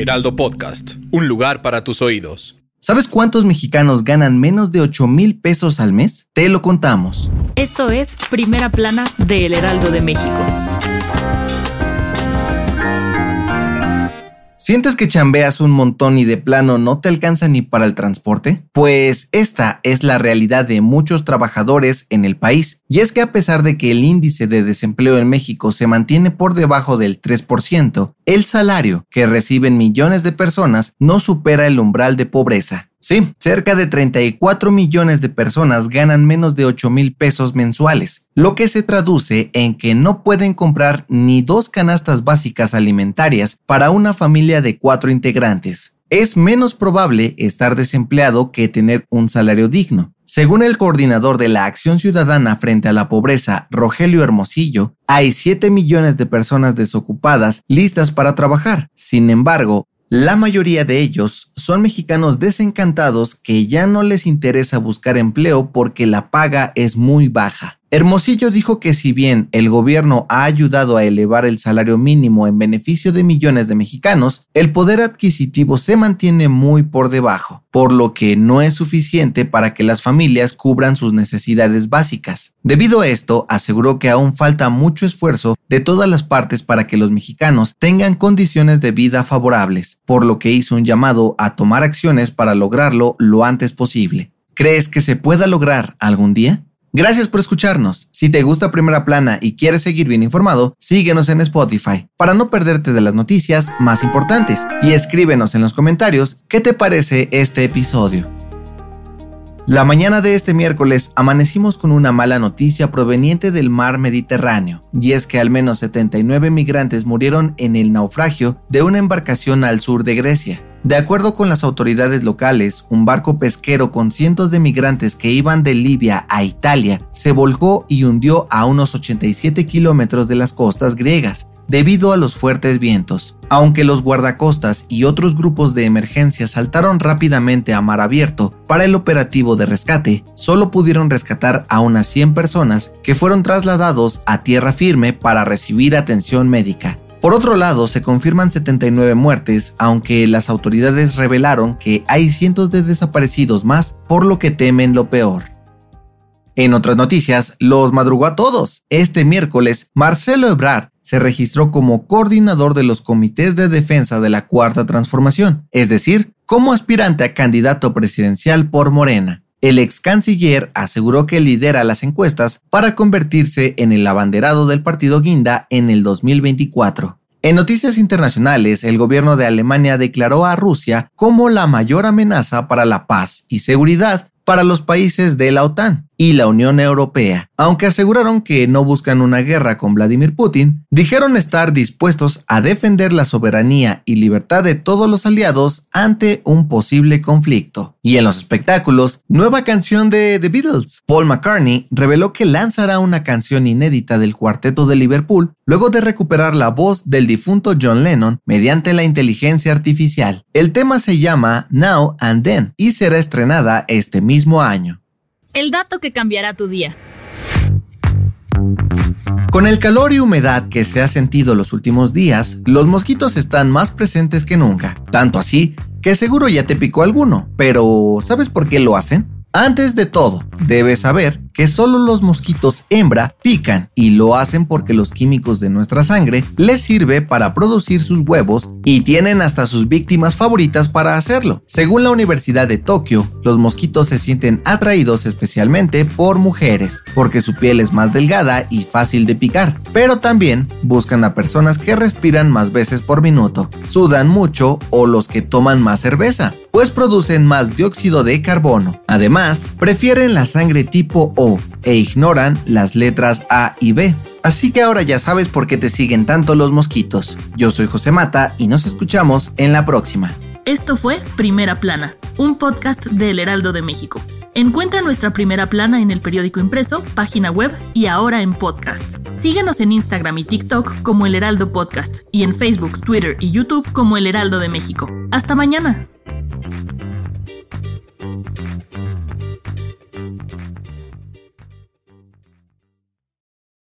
Heraldo Podcast, un lugar para tus oídos. ¿Sabes cuántos mexicanos ganan menos de 8 mil pesos al mes? Te lo contamos. Esto es Primera Plana de El Heraldo de México. ¿Sientes que chambeas un montón y de plano no te alcanza ni para el transporte? Pues esta es la realidad de muchos trabajadores en el país. Y es que a pesar de que el índice de desempleo en México se mantiene por debajo del 3%, el salario que reciben millones de personas no supera el umbral de pobreza. Sí, cerca de 34 millones de personas ganan menos de 8 mil pesos mensuales, lo que se traduce en que no pueden comprar ni dos canastas básicas alimentarias para una familia de cuatro integrantes. Es menos probable estar desempleado que tener un salario digno. Según el coordinador de la Acción Ciudadana frente a la Pobreza, Rogelio Hermosillo, hay 7 millones de personas desocupadas listas para trabajar. Sin embargo, la mayoría de ellos son mexicanos desencantados que ya no les interesa buscar empleo porque la paga es muy baja. Hermosillo dijo que si bien el gobierno ha ayudado a elevar el salario mínimo en beneficio de millones de mexicanos, el poder adquisitivo se mantiene muy por debajo, por lo que no es suficiente para que las familias cubran sus necesidades básicas. Debido a esto, aseguró que aún falta mucho esfuerzo de todas las partes para que los mexicanos tengan condiciones de vida favorables, por lo que hizo un llamado a tomar acciones para lograrlo lo antes posible. ¿Crees que se pueda lograr algún día? Gracias por escucharnos. Si te gusta Primera Plana y quieres seguir bien informado, síguenos en Spotify para no perderte de las noticias más importantes y escríbenos en los comentarios qué te parece este episodio. La mañana de este miércoles amanecimos con una mala noticia proveniente del mar Mediterráneo, y es que al menos 79 migrantes murieron en el naufragio de una embarcación al sur de Grecia. De acuerdo con las autoridades locales, un barco pesquero con cientos de migrantes que iban de Libia a Italia se volcó y hundió a unos 87 kilómetros de las costas griegas, debido a los fuertes vientos. Aunque los guardacostas y otros grupos de emergencia saltaron rápidamente a mar abierto para el operativo de rescate, solo pudieron rescatar a unas 100 personas que fueron trasladados a tierra firme para recibir atención médica. Por otro lado, se confirman 79 muertes, aunque las autoridades revelaron que hay cientos de desaparecidos más, por lo que temen lo peor. En otras noticias, los madrugó a todos. Este miércoles, Marcelo Ebrard se registró como coordinador de los comités de defensa de la Cuarta Transformación, es decir, como aspirante a candidato presidencial por Morena. El ex canciller aseguró que lidera las encuestas para convertirse en el abanderado del partido Guinda en el 2024. En noticias internacionales, el gobierno de Alemania declaró a Rusia como la mayor amenaza para la paz y seguridad para los países de la OTAN y la Unión Europea. Aunque aseguraron que no buscan una guerra con Vladimir Putin, dijeron estar dispuestos a defender la soberanía y libertad de todos los aliados ante un posible conflicto. Y en los espectáculos, nueva canción de The Beatles. Paul McCartney reveló que lanzará una canción inédita del cuarteto de Liverpool luego de recuperar la voz del difunto John Lennon mediante la inteligencia artificial. El tema se llama Now and Then y será estrenada este mismo año. El dato que cambiará tu día. Con el calor y humedad que se ha sentido los últimos días, los mosquitos están más presentes que nunca. Tanto así que seguro ya te picó alguno. Pero ¿sabes por qué lo hacen? Antes de todo, debes saber que solo los mosquitos hembra pican y lo hacen porque los químicos de nuestra sangre les sirve para producir sus huevos y tienen hasta sus víctimas favoritas para hacerlo. Según la Universidad de Tokio, los mosquitos se sienten atraídos especialmente por mujeres porque su piel es más delgada y fácil de picar, pero también buscan a personas que respiran más veces por minuto, sudan mucho o los que toman más cerveza, pues producen más dióxido de carbono. Además, prefieren la sangre tipo O e ignoran las letras A y B. Así que ahora ya sabes por qué te siguen tanto los mosquitos. Yo soy José Mata y nos escuchamos en la próxima. Esto fue Primera Plana, un podcast del Heraldo de México. Encuentra nuestra primera plana en el periódico impreso, página web y ahora en podcast. Síguenos en Instagram y TikTok como El Heraldo Podcast y en Facebook, Twitter y YouTube como El Heraldo de México. Hasta mañana.